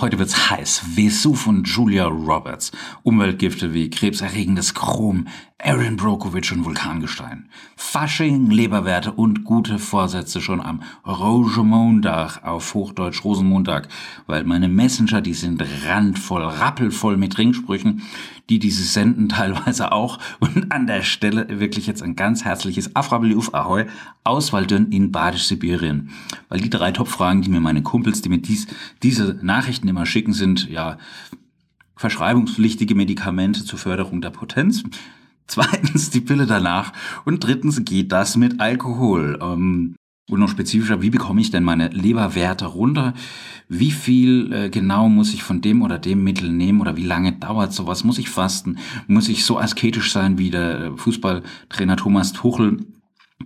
Heute wird's heiß. Vesuv und Julia Roberts. Umweltgifte wie krebserregendes Chrom, Aaron Brokovich und Vulkangestein. Fasching, Leberwerte und gute Vorsätze schon am Rosemontag, auf Hochdeutsch Rosenmontag, weil meine Messenger, die sind randvoll, rappelvoll mit Ringsprüchen, die diese senden teilweise auch. Und an der Stelle wirklich jetzt ein ganz herzliches Afrabeliuf Ahoi aus Waldön in Badisch-Sibirien. Weil die drei Top-Fragen, die mir meine Kumpels, die mir dies, diese Nachrichten immer schicken, sind, ja, verschreibungspflichtige Medikamente zur Förderung der Potenz. Zweitens die Pille danach. Und drittens geht das mit Alkohol. Ähm, und noch spezifischer, wie bekomme ich denn meine Leberwerte runter? Wie viel äh, genau muss ich von dem oder dem Mittel nehmen oder wie lange dauert sowas? Muss ich fasten? Muss ich so asketisch sein wie der äh, Fußballtrainer Thomas Tuchel,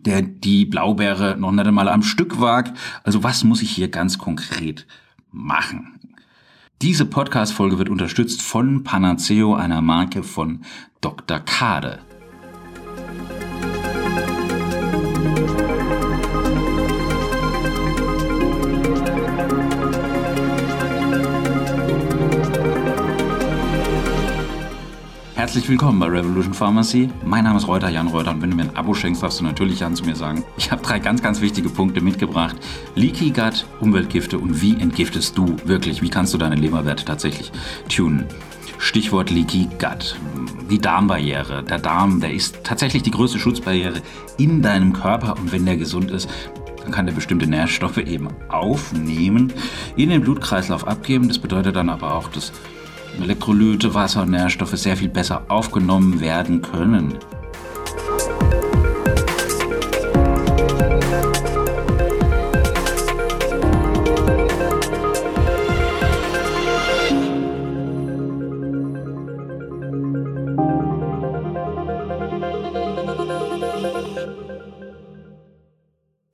der die Blaubeere noch nicht einmal am Stück wagt? Also was muss ich hier ganz konkret machen? Diese Podcast-Folge wird unterstützt von Panaceo, einer Marke von Dr. Kade. Herzlich willkommen bei Revolution Pharmacy. Mein Name ist Reuter, Jan Reuter und wenn du mir ein Abo schenkst, darfst du natürlich Jan zu mir sagen. Ich habe drei ganz, ganz wichtige Punkte mitgebracht. Leaky Gut, Umweltgifte und wie entgiftest du wirklich? Wie kannst du deine Leberwerte tatsächlich tunen? Stichwort Leaky Gut. Die Darmbarriere. Der Darm, der ist tatsächlich die größte Schutzbarriere in deinem Körper und wenn der gesund ist, dann kann der bestimmte Nährstoffe eben aufnehmen, in den Blutkreislauf abgeben. Das bedeutet dann aber auch, dass Elektrolyte, Wasser und Nährstoffe sehr viel besser aufgenommen werden können.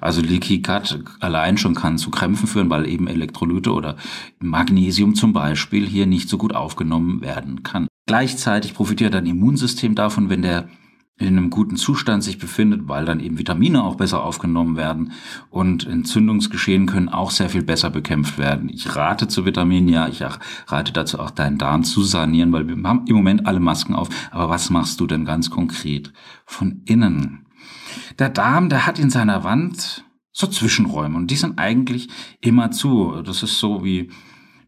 Also Leaky Gut allein schon kann zu Krämpfen führen, weil eben Elektrolyte oder Magnesium zum Beispiel hier nicht so gut aufgenommen werden kann. Gleichzeitig profitiert dein Immunsystem davon, wenn der in einem guten Zustand sich befindet, weil dann eben Vitamine auch besser aufgenommen werden und Entzündungsgeschehen können auch sehr viel besser bekämpft werden. Ich rate zu Vitaminen, ja, ich rate dazu auch deinen Darm zu sanieren, weil wir haben im Moment alle Masken auf. Aber was machst du denn ganz konkret von innen? Der Darm, der hat in seiner Wand so Zwischenräume und die sind eigentlich immer zu. Das ist so wie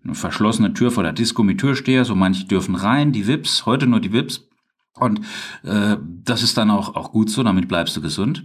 eine verschlossene Tür vor der Disco mit Türsteher. So manche dürfen rein, die Vips, heute nur die Vips. Und äh, das ist dann auch, auch gut so, damit bleibst du gesund.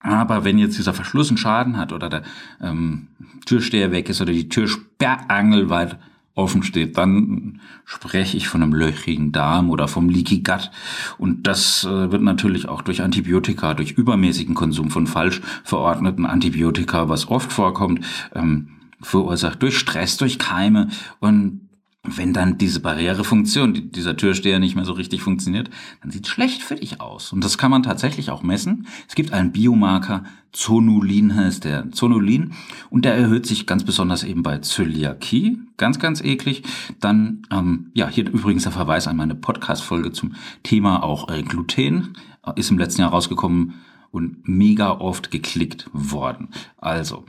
Aber wenn jetzt dieser Verschluss einen Schaden hat oder der ähm, Türsteher weg ist oder die Tür sperrangelweit offen steht, dann spreche ich von einem löchrigen Darm oder vom Leaky Gut. Und das äh, wird natürlich auch durch Antibiotika, durch übermäßigen Konsum von falsch verordneten Antibiotika, was oft vorkommt, ähm, verursacht durch Stress, durch Keime und wenn dann diese Barrierefunktion, dieser Türsteher nicht mehr so richtig funktioniert, dann sieht es schlecht für dich aus. Und das kann man tatsächlich auch messen. Es gibt einen Biomarker, Zonulin heißt der, Zonulin, und der erhöht sich ganz besonders eben bei Zöliakie, ganz, ganz eklig. Dann, ähm, ja, hier übrigens der Verweis an meine Podcast-Folge zum Thema auch äh, Gluten, ist im letzten Jahr rausgekommen und mega oft geklickt worden. Also,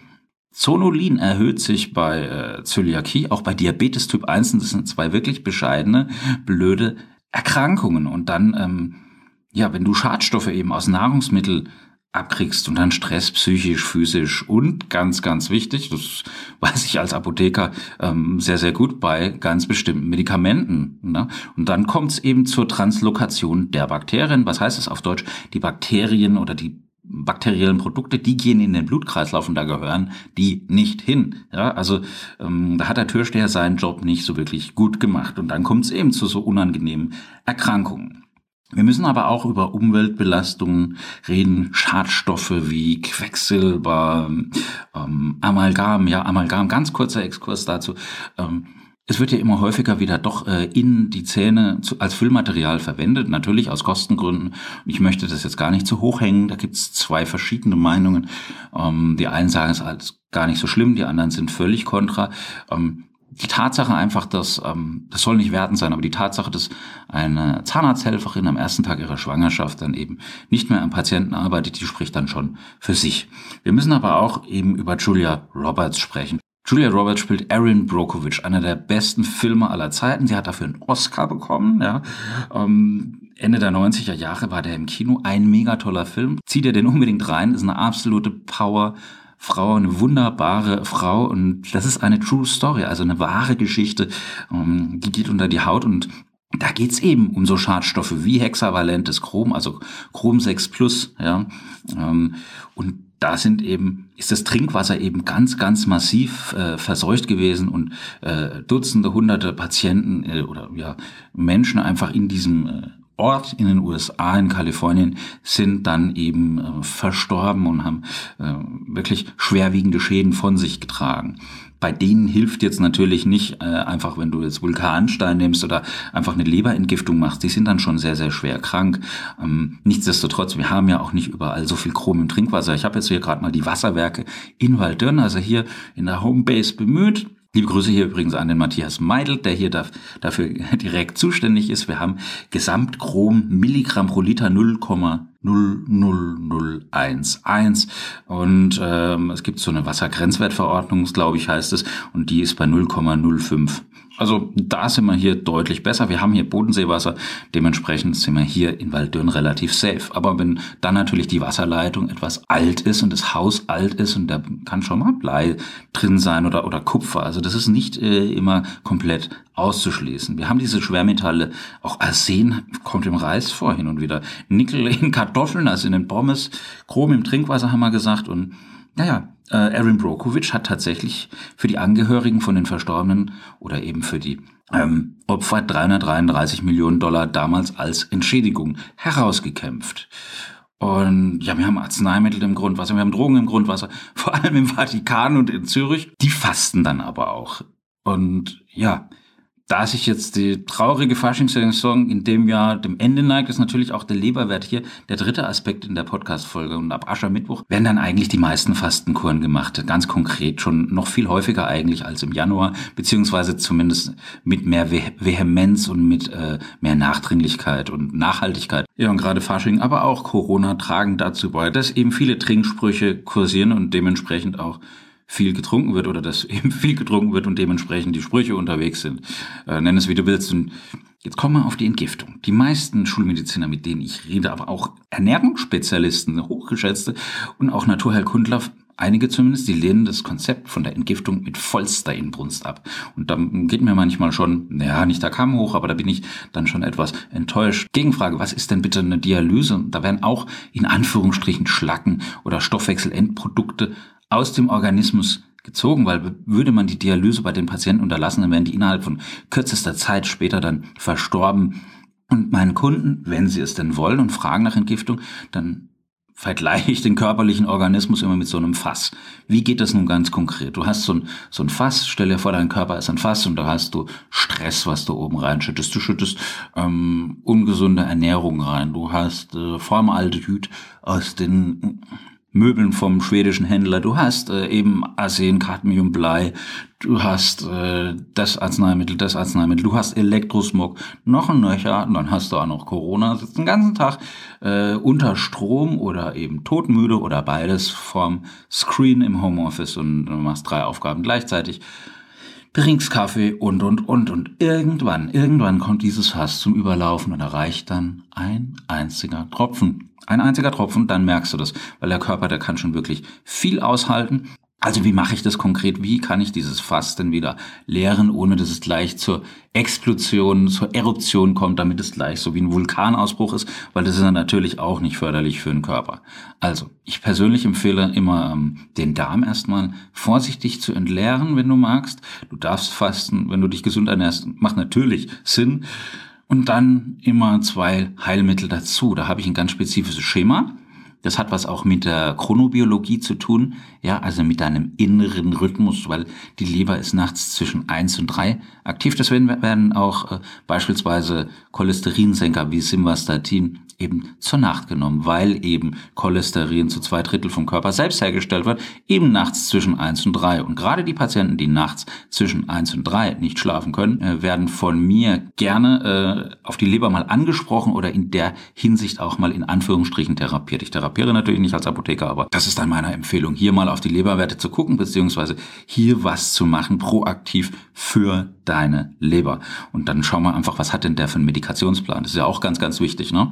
Zonulin erhöht sich bei äh, Zöliakie, auch bei Diabetes Typ 1. Und das sind zwei wirklich bescheidene, blöde Erkrankungen. Und dann, ähm, ja, wenn du Schadstoffe eben aus Nahrungsmitteln abkriegst und dann Stress psychisch, physisch und ganz, ganz wichtig, das weiß ich als Apotheker ähm, sehr, sehr gut bei ganz bestimmten Medikamenten. Ne? Und dann kommt es eben zur Translokation der Bakterien. Was heißt es auf Deutsch? Die Bakterien oder die bakteriellen Produkte, die gehen in den Blutkreislauf und da gehören die nicht hin. Ja, also ähm, da hat der Türsteher seinen Job nicht so wirklich gut gemacht und dann kommt es eben zu so unangenehmen Erkrankungen. Wir müssen aber auch über Umweltbelastungen reden, Schadstoffe wie Quecksilber, ähm, Amalgam, ja Amalgam, ganz kurzer Exkurs dazu. Ähm, es wird ja immer häufiger wieder doch äh, in die Zähne zu, als Füllmaterial verwendet, natürlich aus Kostengründen. Ich möchte das jetzt gar nicht zu hoch hängen. Da gibt es zwei verschiedene Meinungen. Ähm, die einen sagen, es alles gar nicht so schlimm, die anderen sind völlig kontra. Ähm, die Tatsache einfach, dass, ähm, das soll nicht wertend sein, aber die Tatsache, dass eine Zahnarzthelferin am ersten Tag ihrer Schwangerschaft dann eben nicht mehr am Patienten arbeitet, die spricht dann schon für sich. Wir müssen aber auch eben über Julia Roberts sprechen. Julia Roberts spielt Erin Brockovich, einer der besten Filme aller Zeiten. Sie hat dafür einen Oscar bekommen. Ja. Ähm, Ende der 90er Jahre war der im Kino. Ein mega toller Film. Zieht ihr den unbedingt rein. Ist eine absolute Power. Frau, eine wunderbare Frau und das ist eine True Story, also eine wahre Geschichte. Ähm, die geht unter die Haut und da geht's eben um so Schadstoffe wie hexavalentes Chrom, also Chrom 6 Plus, ja. Ähm, und da sind eben, ist das Trinkwasser eben ganz, ganz massiv äh, verseucht gewesen und äh, Dutzende, hunderte Patienten äh, oder ja, Menschen einfach in diesem äh, Ort in den USA, in Kalifornien, sind dann eben äh, verstorben und haben äh, wirklich schwerwiegende Schäden von sich getragen bei denen hilft jetzt natürlich nicht äh, einfach, wenn du jetzt Vulkanstein nimmst oder einfach eine Leberentgiftung machst. Die sind dann schon sehr, sehr schwer krank. Ähm, nichtsdestotrotz, wir haben ja auch nicht überall so viel Chrom im Trinkwasser. Ich habe jetzt hier gerade mal die Wasserwerke in Waldürn, also hier in der Homebase bemüht. Liebe Grüße hier übrigens an den Matthias Meidel, der hier dafür direkt zuständig ist. Wir haben Gesamtchrom Milligramm pro Liter 0,00011 und ähm, es gibt so eine Wassergrenzwertverordnung, glaube ich, heißt es, und die ist bei 0,05. Also da sind wir hier deutlich besser. Wir haben hier Bodenseewasser, dementsprechend sind wir hier in Walddürn relativ safe. Aber wenn dann natürlich die Wasserleitung etwas alt ist und das Haus alt ist und da kann schon mal Blei drin sein oder, oder Kupfer, also das ist nicht äh, immer komplett auszuschließen. Wir haben diese Schwermetalle, auch Arsen kommt im Reis vor hin und wieder, Nickel in Kartoffeln, also in den Pommes, Chrom im Trinkwasser haben wir gesagt und naja, äh, Erin Brokovich hat tatsächlich für die Angehörigen von den Verstorbenen oder eben für die ähm, Opfer 333 Millionen Dollar damals als Entschädigung herausgekämpft. Und ja, wir haben Arzneimittel im Grundwasser, wir haben Drogen im Grundwasser, vor allem im Vatikan und in Zürich. Die fasten dann aber auch. Und ja, da sich jetzt die traurige Faschingssaison in dem Jahr dem Ende neigt, ist natürlich auch der Leberwert hier der dritte Aspekt in der Podcast-Folge. Und ab Aschermittwoch werden dann eigentlich die meisten Fastenkuren gemacht. Ganz konkret schon noch viel häufiger eigentlich als im Januar, beziehungsweise zumindest mit mehr Vehemenz und mit äh, mehr Nachdringlichkeit und Nachhaltigkeit. Ja, und gerade Fasching, aber auch Corona tragen dazu bei, dass eben viele Trinksprüche kursieren und dementsprechend auch viel getrunken wird oder dass eben viel getrunken wird und dementsprechend die Sprüche unterwegs sind. Äh, nenn es wie du willst. Und jetzt kommen wir auf die Entgiftung. Die meisten Schulmediziner, mit denen ich rede, aber auch Ernährungsspezialisten, hochgeschätzte und auch Naturheilkundler, einige zumindest, die lehnen das Konzept von der Entgiftung mit vollster Inbrunst ab. Und da geht mir manchmal schon, naja, nicht der Kamm hoch, aber da bin ich dann schon etwas enttäuscht. Gegenfrage, was ist denn bitte eine Dialyse? Da werden auch in Anführungsstrichen Schlacken oder Stoffwechselendprodukte aus dem Organismus gezogen, weil würde man die Dialyse bei den Patienten unterlassen, dann wären die innerhalb von kürzester Zeit später dann verstorben. Und meinen Kunden, wenn sie es denn wollen und fragen nach Entgiftung, dann vergleiche ich den körperlichen Organismus immer mit so einem Fass. Wie geht das nun ganz konkret? Du hast so ein, so ein Fass, stell dir vor, dein Körper ist ein Fass und da hast du Stress, was du oben reinschüttest. Du schüttest ähm, ungesunde Ernährung rein. Du hast äh, Formaldehyd aus den Möbeln vom schwedischen Händler. Du hast äh, eben Arsen, Cadmium, Blei. Du hast äh, das Arzneimittel, das Arzneimittel. Du hast Elektrosmog, noch ein Nöcher. Und dann hast du auch noch Corona. Sitzt den ganzen Tag äh, unter Strom oder eben todmüde oder beides vorm Screen im Homeoffice und machst drei Aufgaben gleichzeitig trinkst Kaffee und, und, und. Und irgendwann, irgendwann kommt dieses Fass zum Überlaufen und erreicht dann ein einziger Tropfen. Ein einziger Tropfen, dann merkst du das, weil der Körper, der kann schon wirklich viel aushalten. Also wie mache ich das konkret? Wie kann ich dieses Fass denn wieder leeren, ohne dass es gleich zur Explosion, zur Eruption kommt, damit es gleich so wie ein Vulkanausbruch ist, weil das ist dann natürlich auch nicht förderlich für den Körper. Also ich persönlich empfehle immer ähm, den Darm erstmal vorsichtig zu entleeren, wenn du magst. Du darfst fasten, wenn du dich gesund ernährst, macht natürlich Sinn. Und dann immer zwei Heilmittel dazu. Da habe ich ein ganz spezifisches Schema. Das hat was auch mit der Chronobiologie zu tun, ja, also mit deinem inneren Rhythmus, weil die Leber ist nachts zwischen eins und drei aktiv. Deswegen werden auch äh, beispielsweise Cholesterinsenker wie Simvastatin eben zur Nacht genommen, weil eben Cholesterin zu zwei Drittel vom Körper selbst hergestellt wird, eben nachts zwischen eins und drei. Und gerade die Patienten, die nachts zwischen eins und drei nicht schlafen können, äh, werden von mir gerne äh, auf die Leber mal angesprochen oder in der Hinsicht auch mal in Anführungsstrichen therapiert. Ich therapiere natürlich nicht als Apotheker, aber das ist dann meine Empfehlung, hier mal auf die Leberwerte zu gucken, beziehungsweise hier was zu machen, proaktiv für deine Leber. Und dann schauen wir einfach, was hat denn der für einen Medikationsplan? Das ist ja auch ganz, ganz wichtig. Ne?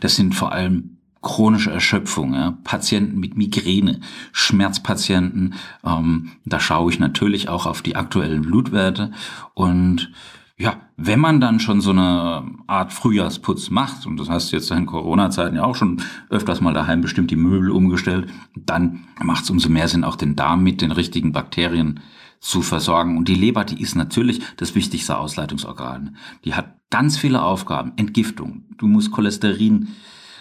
Das sind vor allem chronische Erschöpfung, ja, Patienten mit Migräne, Schmerzpatienten. Ähm, da schaue ich natürlich auch auf die aktuellen Blutwerte und ja, wenn man dann schon so eine Art Frühjahrsputz macht, und das hast du jetzt in Corona-Zeiten ja auch schon öfters mal daheim bestimmt die Möbel umgestellt, dann macht es umso mehr Sinn, auch den Darm mit den richtigen Bakterien zu versorgen. Und die Leber, die ist natürlich das wichtigste Ausleitungsorgan. Die hat ganz viele Aufgaben. Entgiftung. Du musst Cholesterin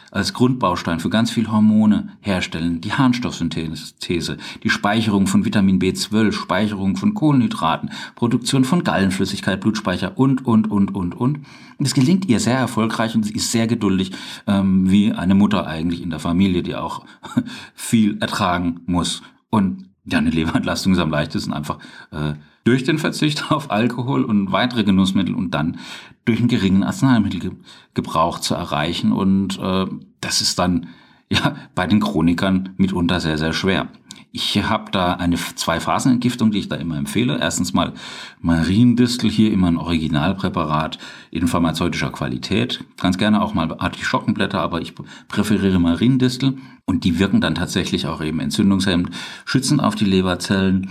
als Grundbaustein für ganz viele Hormone herstellen, die Harnstoffsynthese, die Speicherung von Vitamin B12, Speicherung von Kohlenhydraten, Produktion von Gallenflüssigkeit, Blutspeicher und, und, und, und, und. Das gelingt ihr sehr erfolgreich und sie ist sehr geduldig, ähm, wie eine Mutter eigentlich in der Familie, die auch viel ertragen muss. Und ja, eine Leberentlastung ist am leichtesten einfach äh, durch den Verzicht auf Alkohol und weitere Genussmittel und dann durch einen geringen Arzneimittelgebrauch zu erreichen. Und äh, das ist dann ja bei den Chronikern mitunter sehr, sehr schwer. Ich habe da eine Zwei-Phasen-Entgiftung, die ich da immer empfehle. Erstens mal Mariendistel, hier immer ein Originalpräparat in pharmazeutischer Qualität. Ganz gerne auch mal Artischockenblätter, aber ich präferiere Mariendistel. Und die wirken dann tatsächlich auch eben entzündungshemmend, schützen auf die Leberzellen.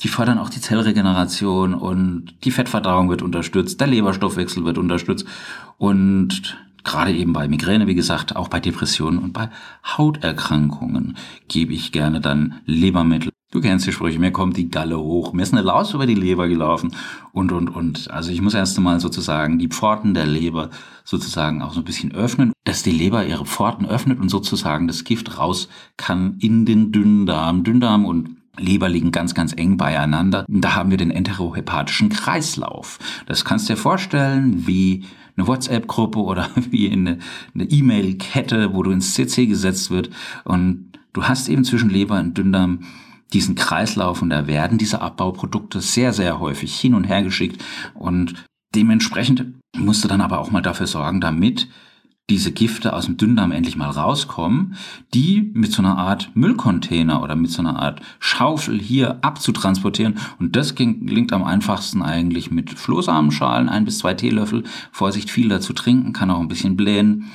Die fördern auch die Zellregeneration und die Fettverdauung wird unterstützt, der Leberstoffwechsel wird unterstützt und gerade eben bei Migräne, wie gesagt, auch bei Depressionen und bei Hauterkrankungen gebe ich gerne dann Lebermittel. Du kennst die Sprüche, mir kommt die Galle hoch, mir ist eine Laus über die Leber gelaufen und, und, und. Also ich muss erst einmal sozusagen die Pforten der Leber sozusagen auch so ein bisschen öffnen, dass die Leber ihre Pforten öffnet und sozusagen das Gift raus kann in den Dünndarm. Dünndarm und Leber liegen ganz, ganz eng beieinander. Da haben wir den enterohepatischen Kreislauf. Das kannst du dir vorstellen wie eine WhatsApp-Gruppe oder wie eine E-Mail-Kette, wo du ins CC gesetzt wird. Und du hast eben zwischen Leber und Dünndarm diesen Kreislauf und da werden diese Abbauprodukte sehr, sehr häufig hin und her geschickt. Und dementsprechend musst du dann aber auch mal dafür sorgen, damit diese Gifte aus dem Dünndarm endlich mal rauskommen, die mit so einer Art Müllcontainer oder mit so einer Art Schaufel hier abzutransportieren. Und das gelingt am einfachsten eigentlich mit Flohsamenschalen, ein bis zwei Teelöffel. Vorsicht, viel dazu trinken, kann auch ein bisschen blähen.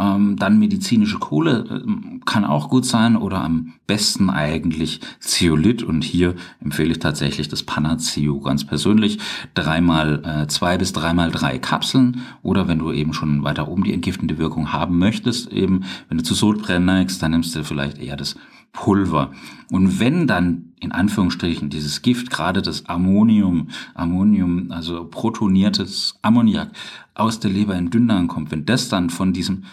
Ähm, dann medizinische Kohle äh, kann auch gut sein oder am besten eigentlich Zeolit und hier empfehle ich tatsächlich das Panaceo ganz persönlich. Dreimal äh, zwei bis dreimal drei Kapseln oder wenn du eben schon weiter oben die entgiftende Wirkung haben möchtest, eben wenn du zu Sodbrennen neigst, dann nimmst du vielleicht eher das Pulver. Und wenn dann in Anführungsstrichen dieses Gift, gerade das Ammonium, Ammonium, also protoniertes Ammoniak aus der Leber in Dünndarm kommt, wenn das dann von diesem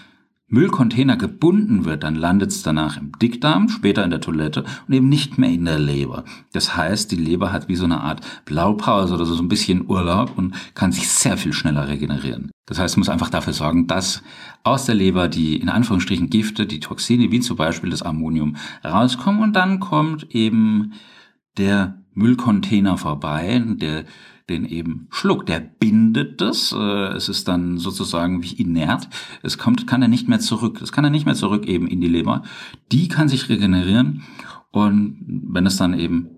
Müllcontainer gebunden wird, dann landet es danach im Dickdarm, später in der Toilette und eben nicht mehr in der Leber. Das heißt, die Leber hat wie so eine Art Blaupause oder so ein bisschen Urlaub und kann sich sehr viel schneller regenerieren. Das heißt, man muss einfach dafür sorgen, dass aus der Leber die in Anführungsstrichen Gifte, die Toxine, wie zum Beispiel das Ammonium, rauskommen und dann kommt eben der Müllcontainer vorbei, der den eben schluckt. Der bindet das. Äh, es ist dann sozusagen wie inert. Es kommt, kann er nicht mehr zurück. Es kann er nicht mehr zurück eben in die Leber. Die kann sich regenerieren. Und wenn es dann eben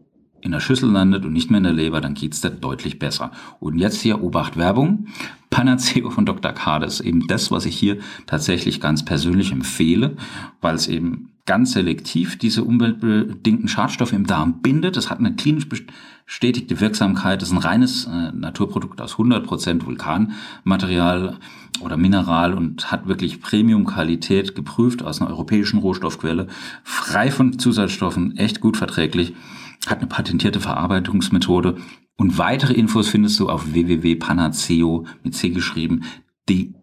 in der Schüssel landet und nicht mehr in der Leber, dann geht's da deutlich besser. Und jetzt hier Obacht Werbung. Panaceo von Dr. K. Ist eben das, was ich hier tatsächlich ganz persönlich empfehle, weil es eben ganz selektiv diese umweltbedingten Schadstoffe im Darm bindet. Es hat eine klinisch bestätigte Wirksamkeit. Das ist ein reines äh, Naturprodukt aus 100% Vulkanmaterial oder Mineral und hat wirklich Premium-Qualität geprüft aus einer europäischen Rohstoffquelle, frei von Zusatzstoffen, echt gut verträglich, hat eine patentierte Verarbeitungsmethode und weitere Infos findest du auf www.panaceo mit C geschrieben de.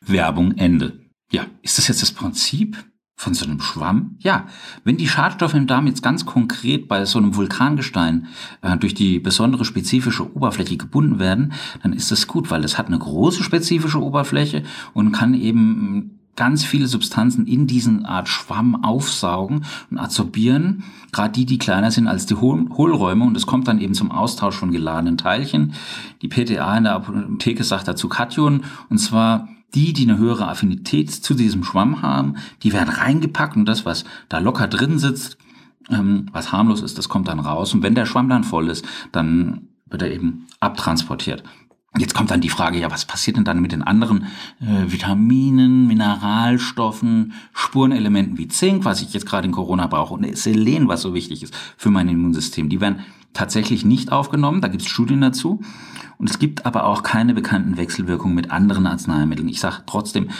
Werbung Ende. Ja, ist das jetzt das Prinzip? Von so einem Schwamm? Ja, wenn die Schadstoffe im Darm jetzt ganz konkret bei so einem Vulkangestein äh, durch die besondere spezifische Oberfläche gebunden werden, dann ist das gut, weil es hat eine große spezifische Oberfläche und kann eben ganz viele Substanzen in diesen Art Schwamm aufsaugen und absorbieren, gerade die, die kleiner sind als die Hohl Hohlräume und es kommt dann eben zum Austausch von geladenen Teilchen. Die PTA in der Apotheke sagt dazu Kation und zwar die, die eine höhere Affinität zu diesem Schwamm haben, die werden reingepackt und das, was da locker drin sitzt, ähm, was harmlos ist, das kommt dann raus und wenn der Schwamm dann voll ist, dann wird er eben abtransportiert. Jetzt kommt dann die Frage, ja, was passiert denn dann mit den anderen äh, Vitaminen, Mineralstoffen, Spurenelementen wie Zink, was ich jetzt gerade in Corona brauche, und Selen, was so wichtig ist für mein Immunsystem. Die werden tatsächlich nicht aufgenommen, da gibt es Studien dazu. Und es gibt aber auch keine bekannten Wechselwirkungen mit anderen Arzneimitteln. Ich sage trotzdem,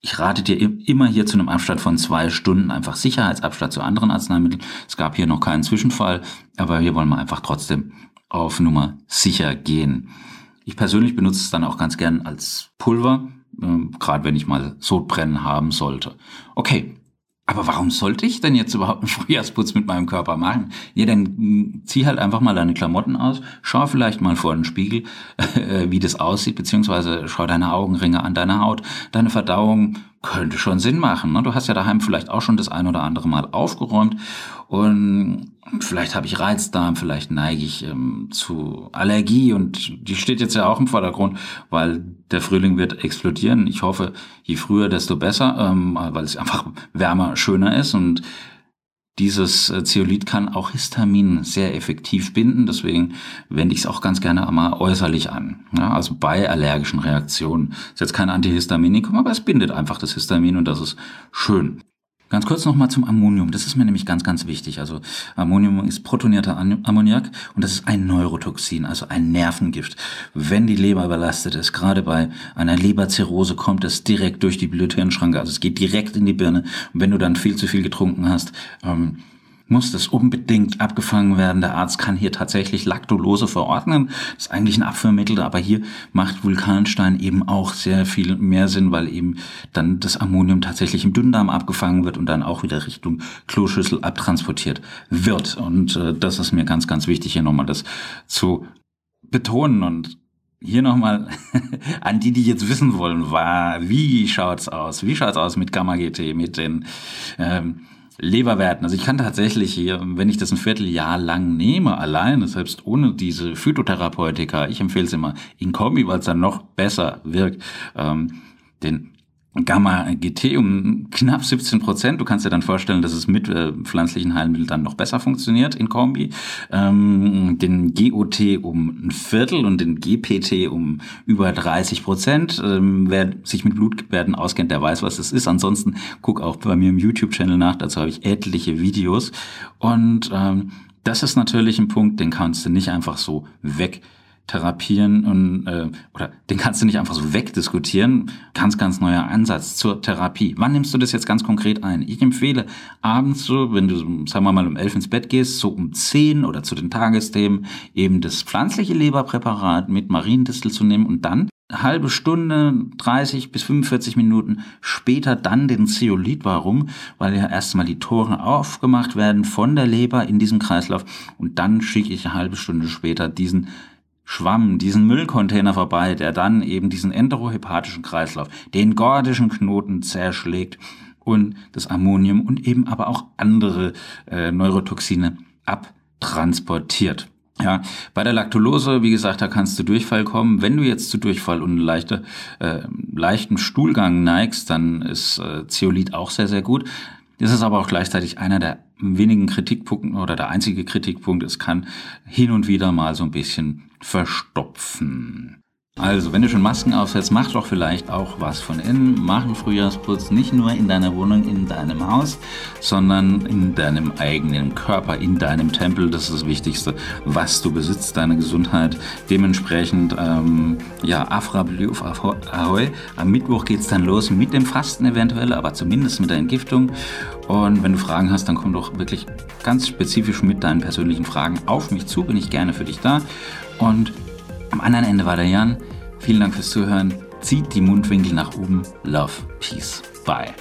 ich rate dir immer hier zu einem Abstand von zwei Stunden, einfach Sicherheitsabstand zu anderen Arzneimitteln. Es gab hier noch keinen Zwischenfall, aber hier wollen wir einfach trotzdem auf Nummer sicher gehen. Ich persönlich benutze es dann auch ganz gern als Pulver, äh, gerade wenn ich mal Sodbrennen haben sollte. Okay, aber warum sollte ich denn jetzt überhaupt einen Frühjahrsputz mit meinem Körper machen? Ja, dann hm, zieh halt einfach mal deine Klamotten aus, schau vielleicht mal vor den Spiegel, äh, wie das aussieht, beziehungsweise schau deine Augenringe an, deine Haut, deine Verdauung könnte schon Sinn machen. Ne? Du hast ja daheim vielleicht auch schon das ein oder andere Mal aufgeräumt und vielleicht habe ich Reizdarm, vielleicht neige ich ähm, zu Allergie und die steht jetzt ja auch im Vordergrund, weil der Frühling wird explodieren. Ich hoffe, je früher, desto besser, ähm, weil es einfach wärmer, schöner ist und dieses äh, Zeolit kann auch Histamin sehr effektiv binden, deswegen wende ich es auch ganz gerne einmal äußerlich an. Ja, also bei allergischen Reaktionen. Ist jetzt kein Antihistaminikum, aber es bindet einfach das Histamin und das ist schön. Ganz kurz nochmal zum Ammonium. Das ist mir nämlich ganz, ganz wichtig. Also Ammonium ist protonierter Ammoniak und das ist ein Neurotoxin, also ein Nervengift. Wenn die Leber überlastet ist, gerade bei einer Leberzirrhose kommt es direkt durch die Bluthirnschranke, also es geht direkt in die Birne. Und wenn du dann viel zu viel getrunken hast, ähm, muss das unbedingt abgefangen werden. Der Arzt kann hier tatsächlich Laktulose verordnen. Das ist eigentlich ein Abführmittel, aber hier macht Vulkanstein eben auch sehr viel mehr Sinn, weil eben dann das Ammonium tatsächlich im Dünndarm abgefangen wird und dann auch wieder Richtung Kloschüssel abtransportiert wird. Und äh, das ist mir ganz, ganz wichtig, hier nochmal das zu betonen und hier nochmal an die, die jetzt wissen wollen, war, wie schaut's aus? Wie schaut's aus mit Gamma GT, mit den ähm, Leberwerten. Also ich kann tatsächlich hier, wenn ich das ein Vierteljahr lang nehme, alleine, selbst ohne diese Phytotherapeutika, ich empfehle es immer in Kombi, weil es dann noch besser wirkt, ähm, den Gamma GT um knapp 17 Prozent. Du kannst dir dann vorstellen, dass es mit äh, pflanzlichen Heilmitteln dann noch besser funktioniert in Kombi. Ähm, den GOT um ein Viertel und den GPT um über 30 Prozent. Ähm, wer sich mit Blutwerten auskennt, der weiß, was das ist. Ansonsten guck auch bei mir im YouTube-Channel nach. Dazu habe ich etliche Videos. Und ähm, das ist natürlich ein Punkt, den kannst du nicht einfach so weg therapieren und äh, oder den kannst du nicht einfach so wegdiskutieren. Ganz, ganz neuer Ansatz zur Therapie. Wann nimmst du das jetzt ganz konkret ein? Ich empfehle abends so, wenn du, sagen wir mal, um elf ins Bett gehst, so um zehn oder zu den Tagesthemen eben das pflanzliche Leberpräparat mit Mariendistel zu nehmen und dann halbe Stunde, 30 bis 45 Minuten später dann den Zeolit. Warum? Weil ja erstmal die Tore aufgemacht werden von der Leber in diesem Kreislauf und dann schicke ich eine halbe Stunde später diesen Schwamm, diesen Müllcontainer vorbei, der dann eben diesen enterohepatischen Kreislauf, den gordischen Knoten zerschlägt und das Ammonium und eben aber auch andere äh, Neurotoxine abtransportiert. Ja, bei der Laktulose, wie gesagt, da kannst du Durchfall kommen. Wenn du jetzt zu Durchfall und leichte, äh, leichten Stuhlgang neigst, dann ist äh, Zeolit auch sehr, sehr gut. Das ist aber auch gleichzeitig einer der wenigen Kritikpunkte oder der einzige Kritikpunkt. Es kann hin und wieder mal so ein bisschen verstopfen. Also, wenn du schon Masken aufsetzt, mach doch vielleicht auch was von innen. Mach einen Frühjahrsputz nicht nur in deiner Wohnung, in deinem Haus, sondern in deinem eigenen Körper, in deinem Tempel. Das ist das Wichtigste, was du besitzt, deine Gesundheit. Dementsprechend, ähm, ja, Afra Bluf Ahoi. Am Mittwoch geht's dann los mit dem Fasten eventuell, aber zumindest mit der Entgiftung. Und wenn du Fragen hast, dann komm doch wirklich ganz spezifisch mit deinen persönlichen Fragen auf mich zu. Bin ich gerne für dich da. Und am anderen Ende war der Jan. Vielen Dank fürs Zuhören. Zieht die Mundwinkel nach oben. Love, Peace, Bye.